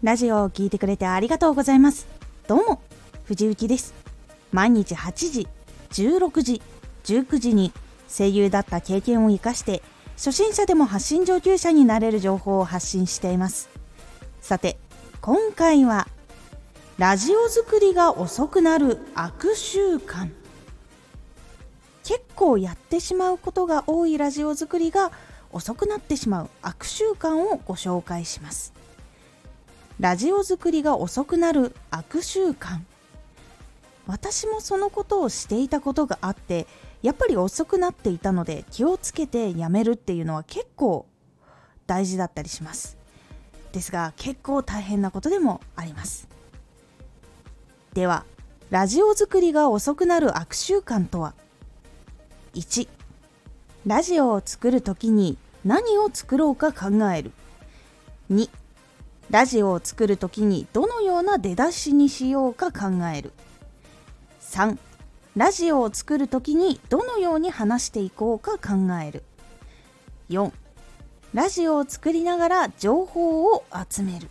ラジオを聴いてくれてありがとうございます。どうも藤幸です。毎日8時16時19時に声優だった経験を生かして初心者でも発信上級者になれる情報を発信しています。さて今回はラジオ作りが遅くなる悪習慣。結構やってしまうことが多いラジオ作りが遅くなってしまう悪習慣をご紹介します。ラジオ作りが遅くなる悪習慣。私もそのことをしていたことがあってやっぱり遅くなっていたので気をつけてやめるっていうのは結構大事だったりします。ですが結構大変なことでもあります。ではラジオ作りが遅くなる悪習慣とは？1ラジオを作る時に何を作ろうか考える。2ラジオを作る時にどのような出だしにしようか考える。3ラジオを作る時にどのように話していこうか考える。4ラジオを作りながら情報を集める。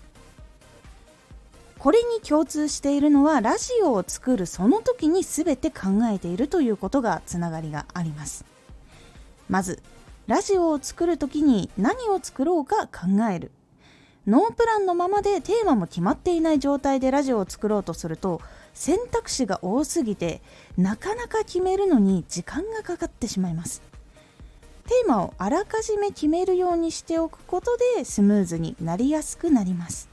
これに共通しているのはラジオを作るその時に全て考えているということがつながりがあります。まずラジオを作る時に何を作ろうか考える。ノープランのままでテーマも決まっていない状態でラジオを作ろうとすると選択肢が多すぎてなかなか決めるのに時間がかかってしまいます。テーマをあらかじめ決めるようにしておくことでスムーズになりやすくなります。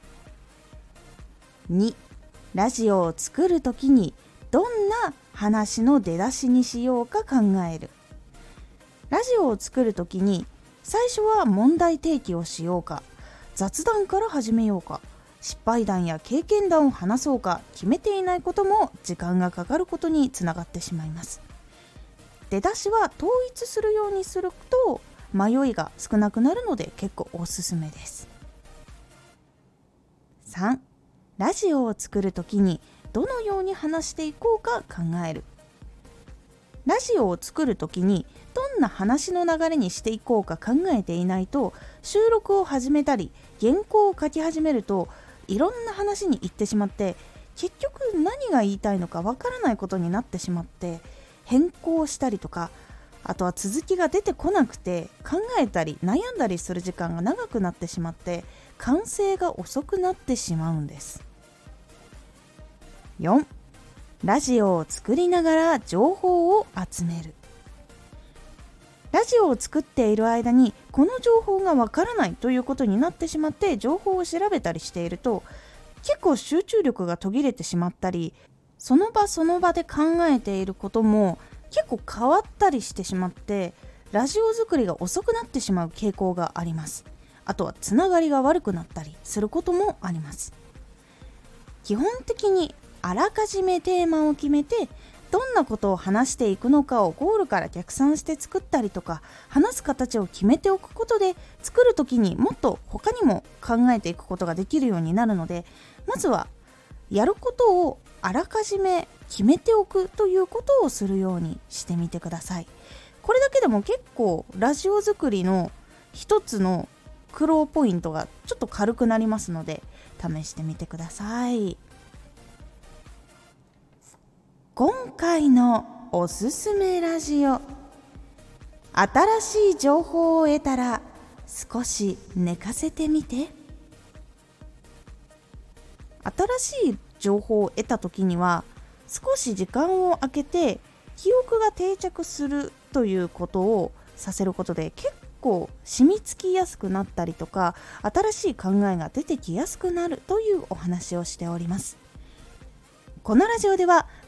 2ラジオを作る時にどんな話の出だしにしようか考える。ラジオを作る時に最初は問題提起をしようか。雑談から始めようか。失敗談や経験談を話そうか決めていないことも時間がかかることにつながってしまいます。出だしは統一するようにすると迷いが少なくなるので結構おすすめです。3ラジオを作る時にどのように話していこうか考える。ラジオを作る時にどんな話の流れにしていこうか考えていないと収録を始めたり原稿を書き始めるといろんな話に行ってしまって結局何が言いたいのかわからないことになってしまって変更したりとかあとは続きが出てこなくて考えたり悩んだりする時間が長くなってしまって完成が遅くなってしまうんです。4ラジオを作りながら情報を集める。ラジオを作っている間にこの情報がわからないということになってしまって情報を調べたりしていると結構集中力が途切れてしまったりその場その場で考えていることも結構変わったりしてしまってラジオ作りが遅くなってしまう傾向があります。あとはつながりが悪くなったりすることもあります。基本的にあらかじめテーマを決めてどんなことを話していくのかをゴールから逆算して作ったりとか話す形を決めておくことで作る時にもっと他にも考えていくことができるようになるのでまずはやることをあらかじめ決めておくということをするようにしてみてくださいこれだけでも結構ラジオ作りの一つの苦労ポイントがちょっと軽くなりますので試してみてください。今回のおすすめラジオ。新しい情報を得たら少し寝かせてみて。新しい情報を得た時には少し時間を空けて記憶が定着するということをさせることで結構染みつきやすくなったりとか新しい考えが出てきやすくなるというお話をしております。このラジオでは